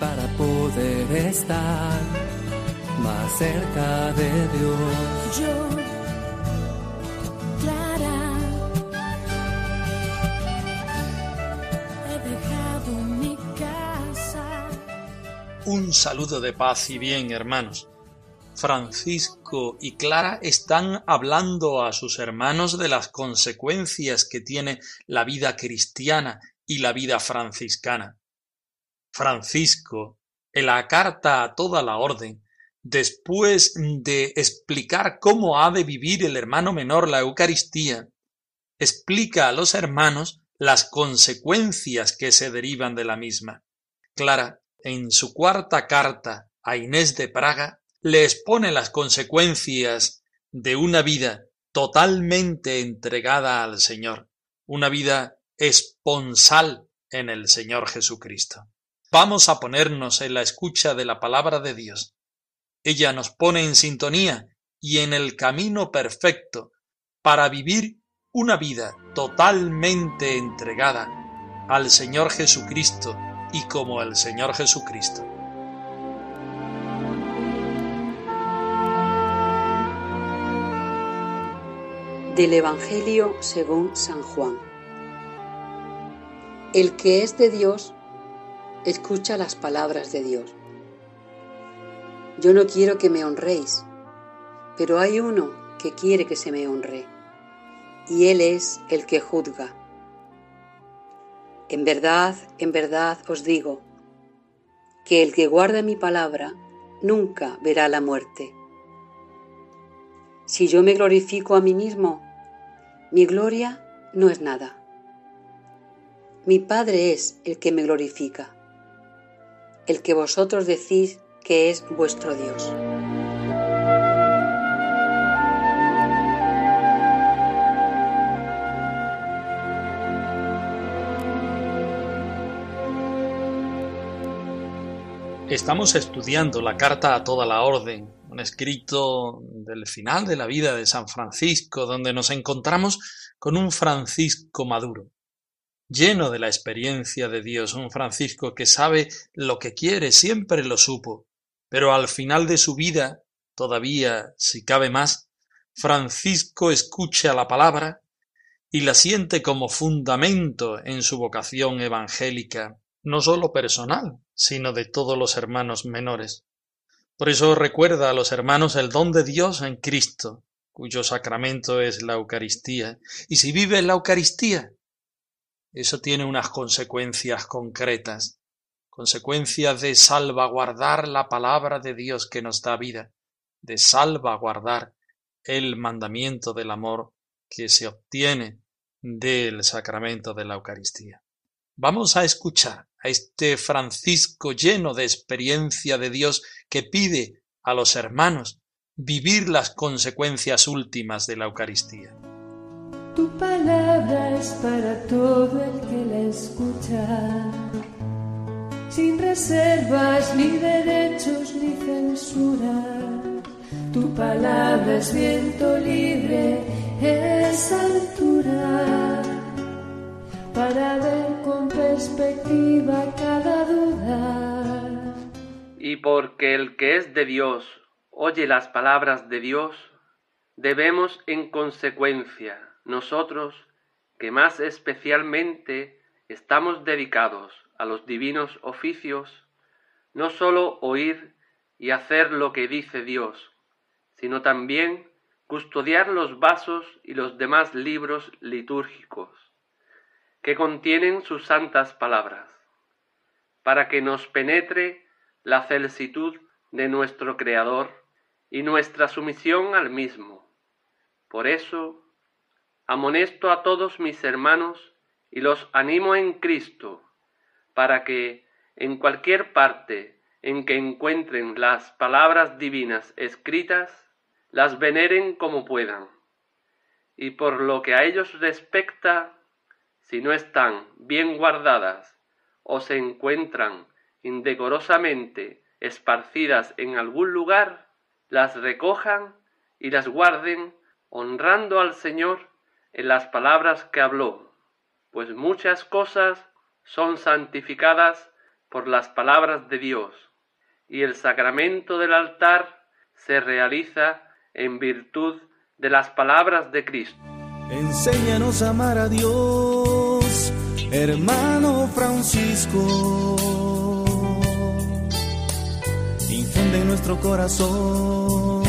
Para poder estar más cerca de Dios. Yo, Clara, he dejado mi casa. Un saludo de paz y bien, hermanos. Francisco y Clara están hablando a sus hermanos de las consecuencias que tiene la vida cristiana y la vida franciscana. Francisco, en la carta a toda la orden, después de explicar cómo ha de vivir el hermano menor la Eucaristía, explica a los hermanos las consecuencias que se derivan de la misma. Clara, en su cuarta carta a Inés de Praga, le expone las consecuencias de una vida totalmente entregada al Señor, una vida esponsal en el Señor Jesucristo. Vamos a ponernos en la escucha de la palabra de Dios. Ella nos pone en sintonía y en el camino perfecto para vivir una vida totalmente entregada al Señor Jesucristo y como el Señor Jesucristo. Del Evangelio según San Juan. El que es de Dios, escucha las palabras de Dios. Yo no quiero que me honréis, pero hay uno que quiere que se me honre, y Él es el que juzga. En verdad, en verdad os digo, que el que guarda mi palabra nunca verá la muerte. Si yo me glorifico a mí mismo, mi gloria no es nada. Mi Padre es el que me glorifica, el que vosotros decís que es vuestro Dios. Estamos estudiando la carta a toda la orden, un escrito del final de la vida de San Francisco, donde nos encontramos con un Francisco maduro, lleno de la experiencia de Dios, un Francisco que sabe lo que quiere, siempre lo supo, pero al final de su vida, todavía, si cabe más, Francisco escucha la palabra y la siente como fundamento en su vocación evangélica, no sólo personal, sino de todos los hermanos menores. Por eso recuerda a los hermanos el don de Dios en Cristo, cuyo sacramento es la Eucaristía. Y si vive en la Eucaristía, eso tiene unas consecuencias concretas, consecuencias de salvaguardar la palabra de Dios que nos da vida, de salvaguardar el mandamiento del amor que se obtiene del sacramento de la Eucaristía. Vamos a escuchar a este Francisco lleno de experiencia de Dios que pide a los hermanos vivir las consecuencias últimas de la Eucaristía. Tu palabra es para todo el que la escucha, sin reservas ni derechos ni censura. Tu palabra es viento libre, es altura, para ver con perspectiva cada duda. Y porque el que es de Dios oye las palabras de Dios, debemos en consecuencia nosotros, que más especialmente estamos dedicados a los divinos oficios, no sólo oír y hacer lo que dice Dios, sino también custodiar los vasos y los demás libros litúrgicos que contienen sus santas palabras, para que nos penetre la celsitud de nuestro Creador y nuestra sumisión al mismo. Por eso, amonesto a todos mis hermanos y los animo en Cristo para que en cualquier parte en que encuentren las palabras divinas escritas, las veneren como puedan. Y por lo que a ellos respecta, si no están bien guardadas o se encuentran indecorosamente esparcidas en algún lugar, las recojan y las guarden honrando al Señor en las palabras que habló, pues muchas cosas son santificadas por las palabras de Dios, y el sacramento del altar se realiza en virtud de las palabras de Cristo. Enséñanos a amar a Dios, hermano Francisco. Infunde en nuestro corazón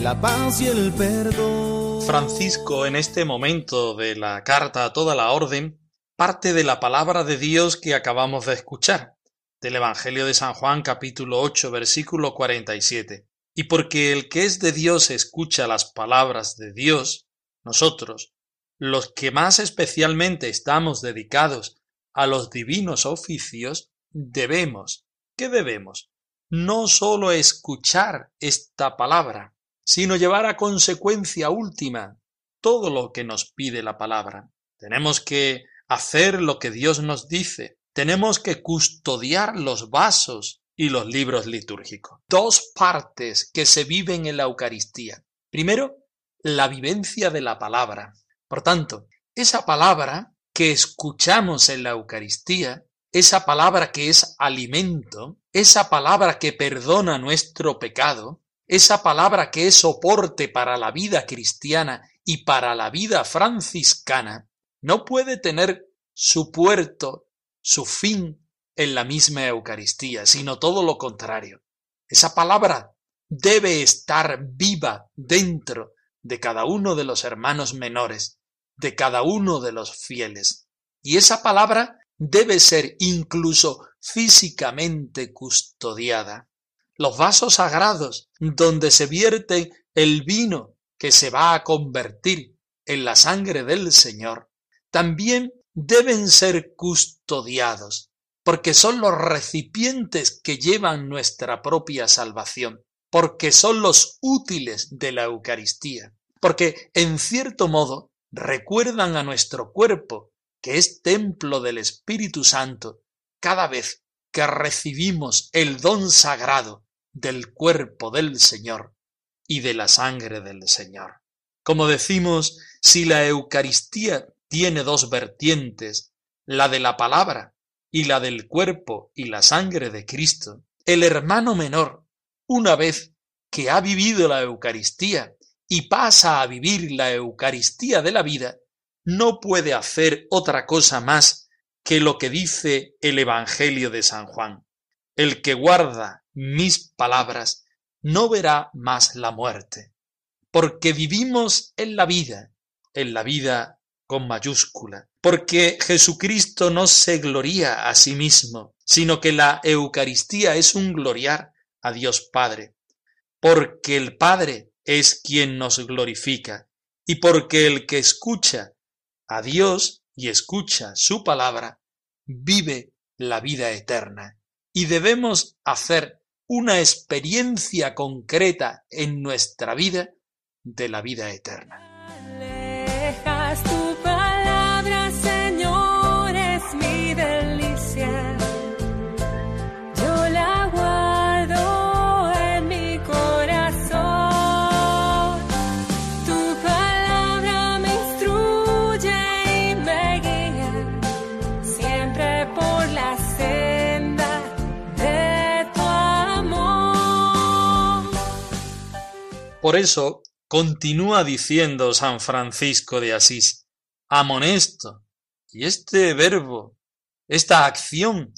la paz y el perdón. Francisco, en este momento de la carta a toda la orden, parte de la palabra de Dios que acabamos de escuchar, del Evangelio de San Juan capítulo 8 versículo 47. Y porque el que es de Dios escucha las palabras de Dios, nosotros, los que más especialmente estamos dedicados a los divinos oficios, debemos, ¿qué debemos? No sólo escuchar esta palabra, sino llevar a consecuencia última todo lo que nos pide la palabra. Tenemos que hacer lo que Dios nos dice, tenemos que custodiar los vasos y los libros litúrgicos. Dos partes que se viven en la Eucaristía. Primero, la vivencia de la palabra. Por tanto, esa palabra que escuchamos en la Eucaristía, esa palabra que es alimento, esa palabra que perdona nuestro pecado, esa palabra que es soporte para la vida cristiana y para la vida franciscana, no puede tener su puerto, su fin en la misma Eucaristía, sino todo lo contrario. Esa palabra debe estar viva dentro de cada uno de los hermanos menores, de cada uno de los fieles. Y esa palabra debe ser incluso físicamente custodiada. Los vasos sagrados donde se vierte el vino que se va a convertir en la sangre del Señor, también deben ser custodiados, porque son los recipientes que llevan nuestra propia salvación, porque son los útiles de la Eucaristía, porque en cierto modo recuerdan a nuestro cuerpo, que es templo del Espíritu Santo, cada vez que recibimos el don sagrado del cuerpo del Señor y de la sangre del Señor. Como decimos, si la Eucaristía tiene dos vertientes, la de la palabra y la del cuerpo y la sangre de Cristo, el hermano menor, una vez que ha vivido la Eucaristía y pasa a vivir la Eucaristía de la vida, no puede hacer otra cosa más que lo que dice el Evangelio de San Juan. El que guarda mis palabras no verá más la muerte, porque vivimos en la vida, en la vida con mayúscula, porque Jesucristo no se gloría a sí mismo, sino que la Eucaristía es un gloriar a Dios Padre, porque el Padre es quien nos glorifica, y porque el que escucha a Dios y escucha su palabra, vive la vida eterna. Y debemos hacer una experiencia concreta en nuestra vida de la vida eterna. Por eso continúa diciendo San Francisco de Asís, amonesto. Y este verbo, esta acción,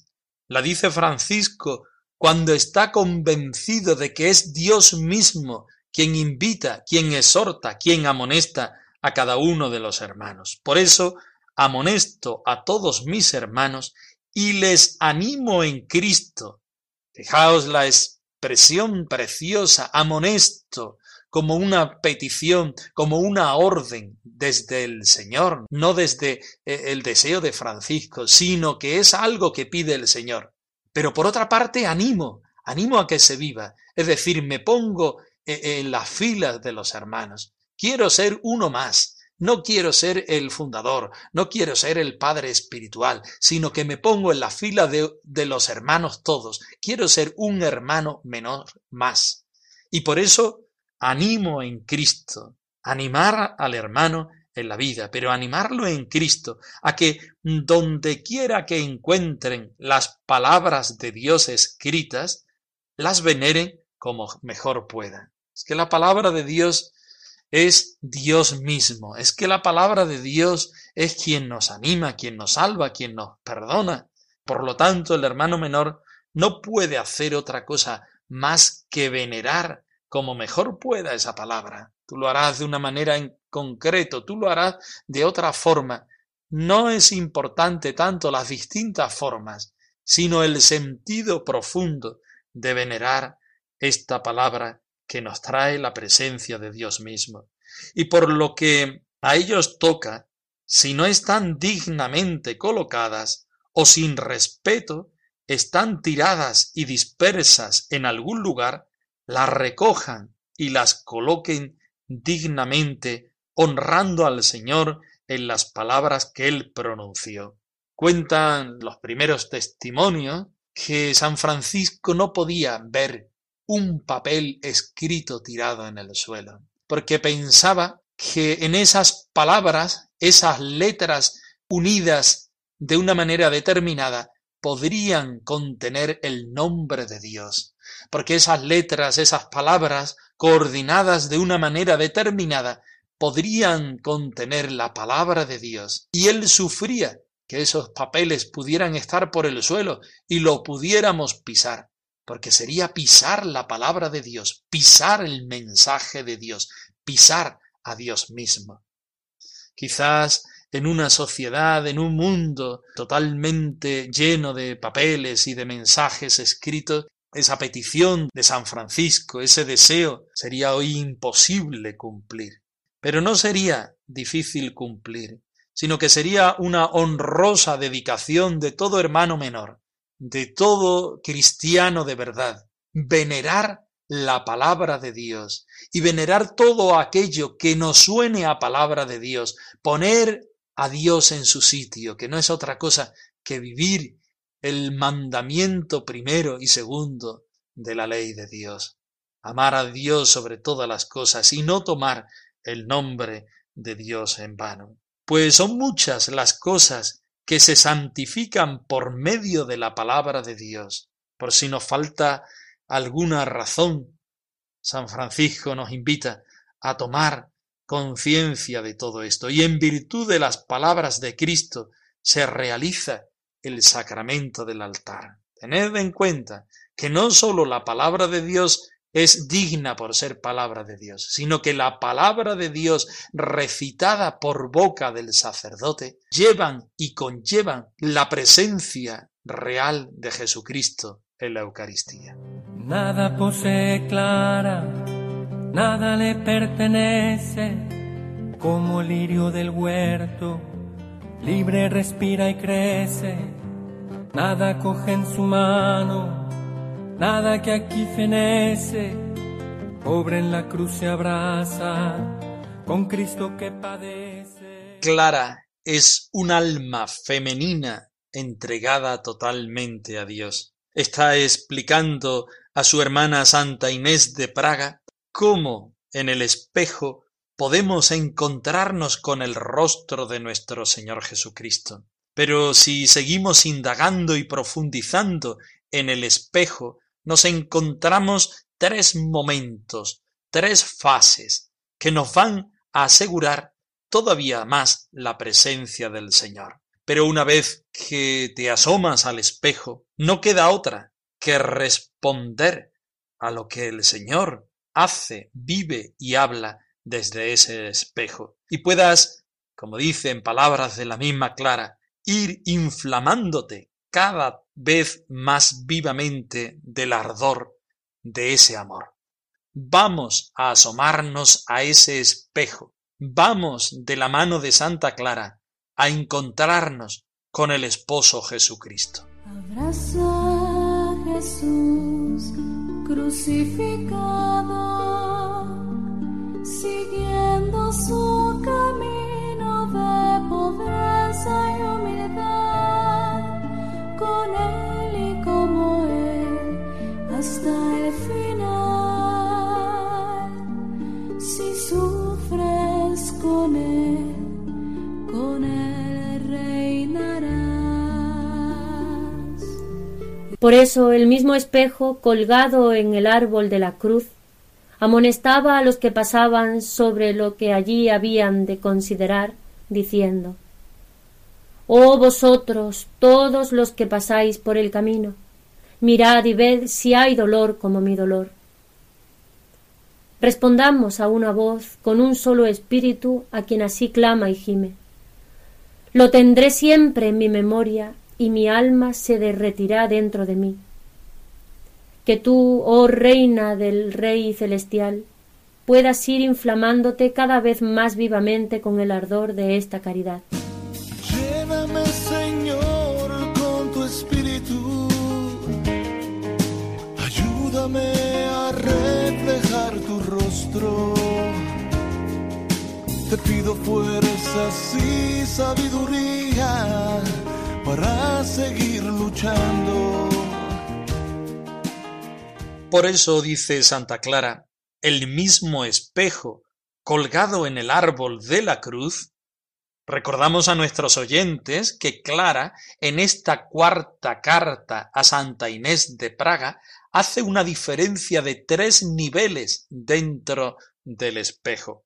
la dice Francisco cuando está convencido de que es Dios mismo quien invita, quien exhorta, quien amonesta a cada uno de los hermanos. Por eso amonesto a todos mis hermanos y les animo en Cristo. Fijaos la expresión preciosa, amonesto, como una petición, como una orden desde el Señor, no desde eh, el deseo de Francisco, sino que es algo que pide el Señor. Pero por otra parte, animo, animo a que se viva, es decir, me pongo eh, en las filas de los hermanos. Quiero ser uno más, no quiero ser el fundador, no quiero ser el padre espiritual, sino que me pongo en la fila de, de, los hermanos todos. Quiero ser un hermano menor más. Y por eso animo en Cristo, animar al hermano en la vida, pero animarlo en Cristo, a que donde quiera que encuentren las palabras de Dios escritas, las veneren como mejor puedan. Es que la palabra de Dios es Dios mismo. Es que la palabra de Dios es quien nos anima, quien nos salva, quien nos perdona. Por lo tanto, el hermano menor no puede hacer otra cosa más que venerar como mejor pueda esa palabra. Tú lo harás de una manera en concreto, tú lo harás de otra forma. No es importante tanto las distintas formas, sino el sentido profundo de venerar esta palabra que nos trae la presencia de Dios mismo. Y por lo que a ellos toca, si no están dignamente colocadas o sin respeto, están tiradas y dispersas en algún lugar, las recojan y las coloquen dignamente, honrando al Señor en las palabras que él pronunció. Cuentan los primeros testimonios que San Francisco no podía ver un papel escrito tirado en el suelo, porque pensaba que en esas palabras, esas letras unidas de una manera determinada, podrían contener el nombre de Dios, porque esas letras, esas palabras, coordinadas de una manera determinada, podrían contener la palabra de Dios. Y él sufría que esos papeles pudieran estar por el suelo y lo pudiéramos pisar porque sería pisar la palabra de Dios, pisar el mensaje de Dios, pisar a Dios mismo. Quizás en una sociedad, en un mundo totalmente lleno de papeles y de mensajes escritos, esa petición de San Francisco, ese deseo, sería hoy imposible cumplir. Pero no sería difícil cumplir, sino que sería una honrosa dedicación de todo hermano menor, de todo cristiano de verdad, venerar la palabra de Dios y venerar todo aquello que nos suene a palabra de Dios, poner a Dios en su sitio, que no es otra cosa que vivir el mandamiento primero y segundo de la ley de Dios. Amar a Dios sobre todas las cosas y no tomar el nombre de Dios en vano. Pues son muchas las cosas que se santifican por medio de la palabra de Dios. Por si nos falta alguna razón, San Francisco nos invita a tomar conciencia de todo esto y en virtud de las palabras de Cristo se realiza el sacramento del altar. Tened en cuenta que no sólo la palabra de Dios es digna por ser palabra de Dios, sino que la palabra de Dios recitada por boca del sacerdote llevan y conllevan la presencia real de Jesucristo en la Eucaristía. Nada posee clara, nada le pertenece, como lirio del huerto, libre respira y crece, nada coge en su mano nada que aquí fenece, pobre en la cruz se abraza, con Cristo que padece. Clara es un alma femenina entregada totalmente a Dios. Está explicando a su hermana Santa Inés de Praga cómo en el espejo podemos encontrarnos con el rostro de nuestro Señor Jesucristo. Pero si seguimos indagando y profundizando en el espejo, nos encontramos tres momentos, tres fases que nos van a asegurar todavía más la presencia del Señor. Pero una vez que te asomas al espejo, no queda otra que responder a lo que el Señor hace, vive y habla desde ese espejo. Y puedas, como dice en palabras de la misma Clara, ir inflamándote cada vez más vivamente del ardor de ese amor. vamos a asomarnos a ese espejo, vamos de la mano de Santa Clara a encontrarnos con el esposo Jesucristo. A Jesús crucificado, siguiendo su camino de pobreza y humildad, con él y como él, hasta el final. Si sufres con él, con él reinarás. Por eso el mismo espejo, colgado en el árbol de la cruz, amonestaba a los que pasaban sobre lo que allí habían de considerar, diciendo Oh vosotros, todos los que pasáis por el camino, mirad y ved si hay dolor como mi dolor. Respondamos a una voz con un solo espíritu a quien así clama y gime. Lo tendré siempre en mi memoria y mi alma se derretirá dentro de mí. Que tú, oh reina del Rey celestial, puedas ir inflamándote cada vez más vivamente con el ardor de esta caridad. Llévame, Señor, con tu espíritu. Ayúdame a reflejar tu rostro. Te pido fuerzas y sabiduría para seguir luchando. Por eso dice Santa Clara, el mismo espejo colgado en el árbol de la cruz, recordamos a nuestros oyentes que Clara, en esta cuarta carta a Santa Inés de Praga, hace una diferencia de tres niveles dentro del espejo.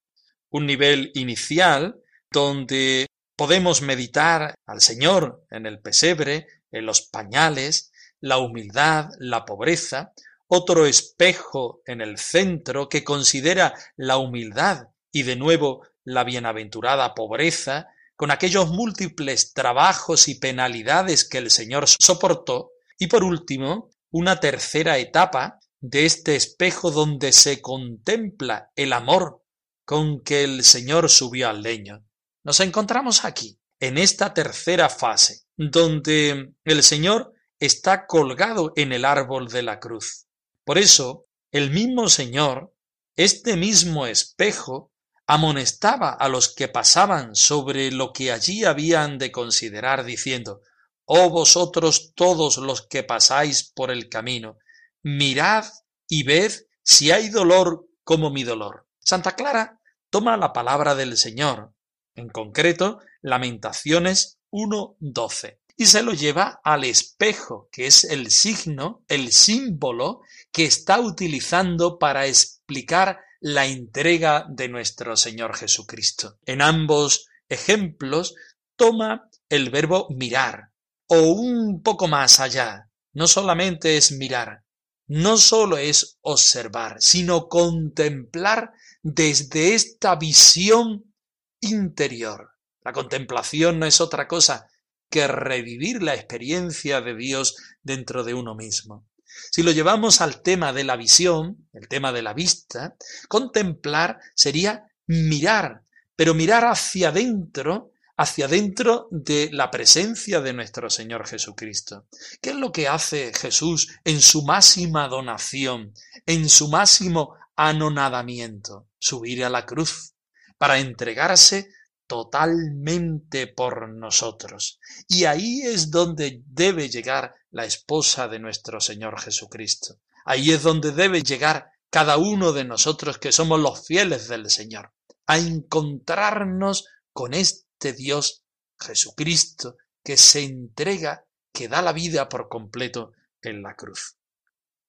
Un nivel inicial, donde Podemos meditar al Señor en el pesebre, en los pañales, la humildad, la pobreza, otro espejo en el centro que considera la humildad y de nuevo la bienaventurada pobreza, con aquellos múltiples trabajos y penalidades que el Señor soportó, y por último, una tercera etapa de este espejo donde se contempla el amor con que el Señor subió al leño. Nos encontramos aquí, en esta tercera fase, donde el Señor está colgado en el árbol de la cruz. Por eso, el mismo Señor, este mismo espejo, amonestaba a los que pasaban sobre lo que allí habían de considerar, diciendo, Oh vosotros todos los que pasáis por el camino, mirad y ved si hay dolor como mi dolor. Santa Clara toma la palabra del Señor en concreto Lamentaciones 1.12, y se lo lleva al espejo, que es el signo, el símbolo que está utilizando para explicar la entrega de nuestro Señor Jesucristo. En ambos ejemplos toma el verbo mirar, o un poco más allá. No solamente es mirar, no solo es observar, sino contemplar desde esta visión interior. La contemplación no es otra cosa que revivir la experiencia de Dios dentro de uno mismo. Si lo llevamos al tema de la visión, el tema de la vista, contemplar sería mirar, pero mirar hacia adentro, hacia adentro de la presencia de nuestro Señor Jesucristo. ¿Qué es lo que hace Jesús en su máxima donación, en su máximo anonadamiento? Subir a la cruz, para entregarse totalmente por nosotros. Y ahí es donde debe llegar la esposa de nuestro Señor Jesucristo. Ahí es donde debe llegar cada uno de nosotros que somos los fieles del Señor, a encontrarnos con este Dios Jesucristo que se entrega, que da la vida por completo en la cruz.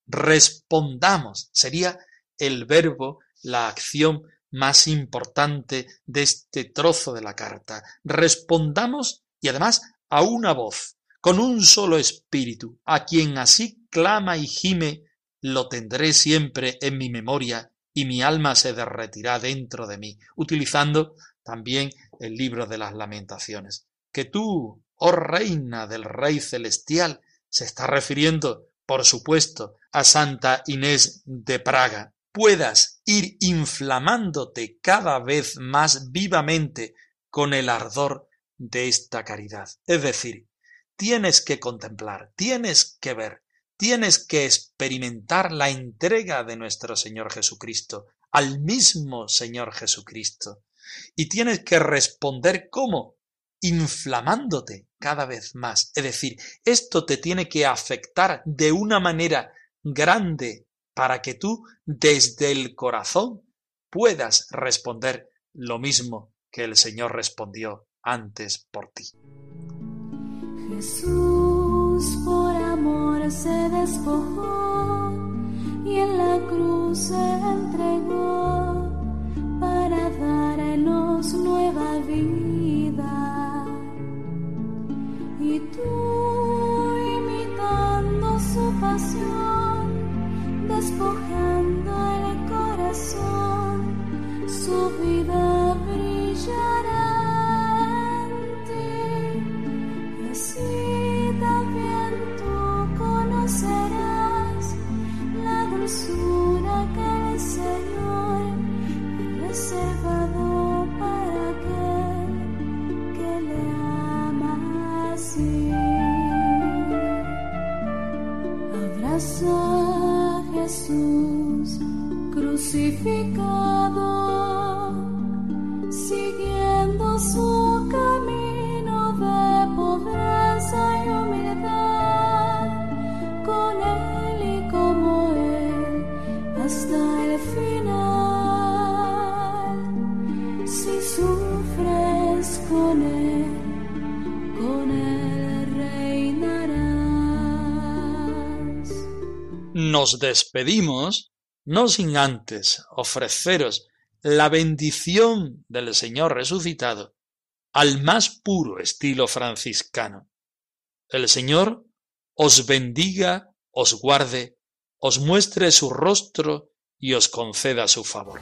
Respondamos, sería el verbo, la acción más importante de este trozo de la carta. Respondamos y además a una voz, con un solo espíritu, a quien así clama y gime, lo tendré siempre en mi memoria y mi alma se derretirá dentro de mí, utilizando también el libro de las lamentaciones. Que tú, oh reina del Rey Celestial, se está refiriendo, por supuesto, a Santa Inés de Praga, puedas ir inflamándote cada vez más vivamente con el ardor de esta caridad. Es decir, tienes que contemplar, tienes que ver, tienes que experimentar la entrega de nuestro Señor Jesucristo al mismo Señor Jesucristo. Y tienes que responder cómo? Inflamándote cada vez más. Es decir, esto te tiene que afectar de una manera grande para que tú desde el corazón puedas responder lo mismo que el Señor respondió antes por ti. Jesús por amor se despojó y en la cruz se entregó para darnos nueva vida. Nos despedimos no sin antes ofreceros la bendición del Señor resucitado al más puro estilo franciscano. El Señor os bendiga, os guarde, os muestre su rostro y os conceda su favor.